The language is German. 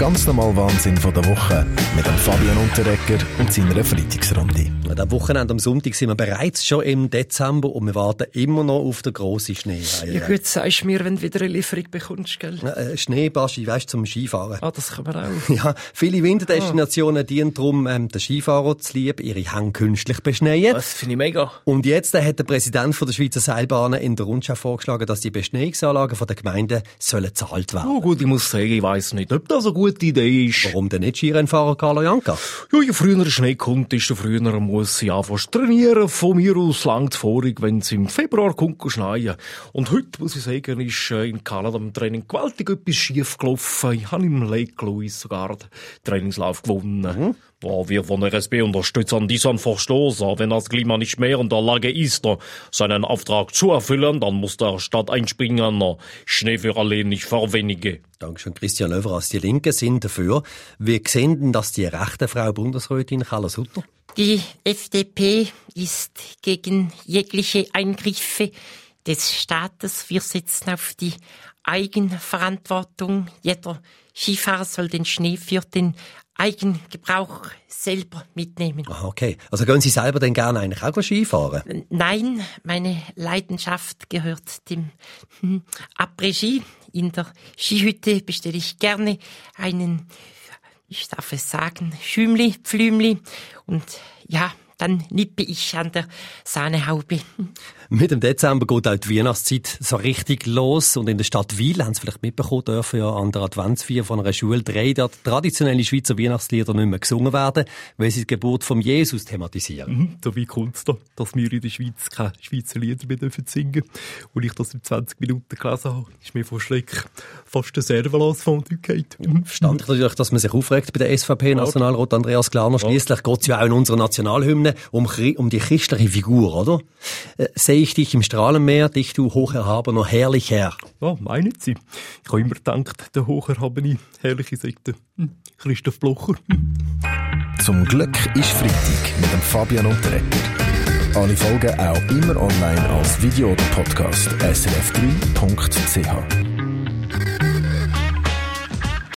Der ganz normale Wahnsinn von der Woche mit dem Fabian Unterrecker und seiner Freitagsrunde. Am Wochenende am Sonntag sind wir bereits schon im Dezember und wir warten immer noch auf den grossen Schnee. Ja gut, sagst mir, wenn du wieder eine Lieferung bekommst, gell? Äh, Schneebaschi, weißt du, zum Skifahren. Ah, das kann man auch. Ja, viele Winterdestinationen dienen darum, ähm, den Skifahrer zu lieb, ihre Hänge künstlich beschneien. Das finde ich mega. Und jetzt äh, hat der Präsident von der Schweizer Seilbahnen in der Rundschau vorgeschlagen, dass die Beschneiungsanlagen von der Gemeinden sollen gezahlt werden. Oh gut, ich muss sagen, ich weiss nicht, ob das eine gute Idee ist. Warum denn nicht Skirennfahrer Carlo Janka? Ja, je früher Schnee kommt, desto früher muss sie zu trainieren. Von mir aus langt vorig, wenn es im Februar kommt, schneien. Und heute, muss ich sagen, ist äh, in Kanada im Training gewaltig etwas schief gelaufen. Ich habe im Lake Louise sogar den Trainingslauf gewonnen. Ja, wir von der SB unterstützen diesen Verstoß. Wenn das Klima nicht mehr in der Lage ist, seinen Auftrag zu erfüllen, dann muss der Staat einspringen. Schnee für alle, nicht für wenige. Dankeschön, Christian Löwers. Die Linken sind dafür. Wie sehen denn das die rechte Frau Bundesrätin Carla Sutter? Die FDP ist gegen jegliche Eingriffe des Staates. Wir setzen auf die Eigenverantwortung. Jeder Skifahrer soll den Schnee für den Eigengebrauch selber mitnehmen. Ah, okay. Also gehen Sie selber denn gerne eigentlich auch Skifahren? Nein, meine Leidenschaft gehört dem hm, Après-Ski. In der Skihütte bestelle ich gerne einen, ich darf es sagen, Schümli, Pflümli und ja, dann nippe ich an der Sahnehaube. Mit dem Dezember geht auch die Weihnachtszeit so richtig los. Und in der Stadt Wiel, haben Sie vielleicht mitbekommen, dürfen ja an der Adventsfeier von einer Schule drei traditionelle Schweizer Weihnachtslieder nicht mehr gesungen werden, weil sie die Geburt von Jesus thematisieren. Mhm, so wie kommt es da, dass wir in der Schweiz keine Schweizer Lieder mehr dürfen singen Und ich das in 20 Minuten gelesen habe, ist mir vor Schreck fast der Serverlos von geht. Mhm. Verstand ich natürlich, dass man sich aufregt bei der SVP-Nationalrat Andreas Glarner. Schliesslich geht es ja auch in unserer Nationalhymne um, um die christliche Figur, oder? Äh, sehe ich dich im Strahlenmeer, dich du hocherhabener, herrlich Herr. Ja, meinen Sie. Ich habe immer gedacht, der hocherhabene, herrliche Sekte. Hm, Christoph Blocher. Zum Glück ist Freitag mit dem Fabian Unterrecker. Alle Folgen auch immer online als Video oder Podcast srf3.ch.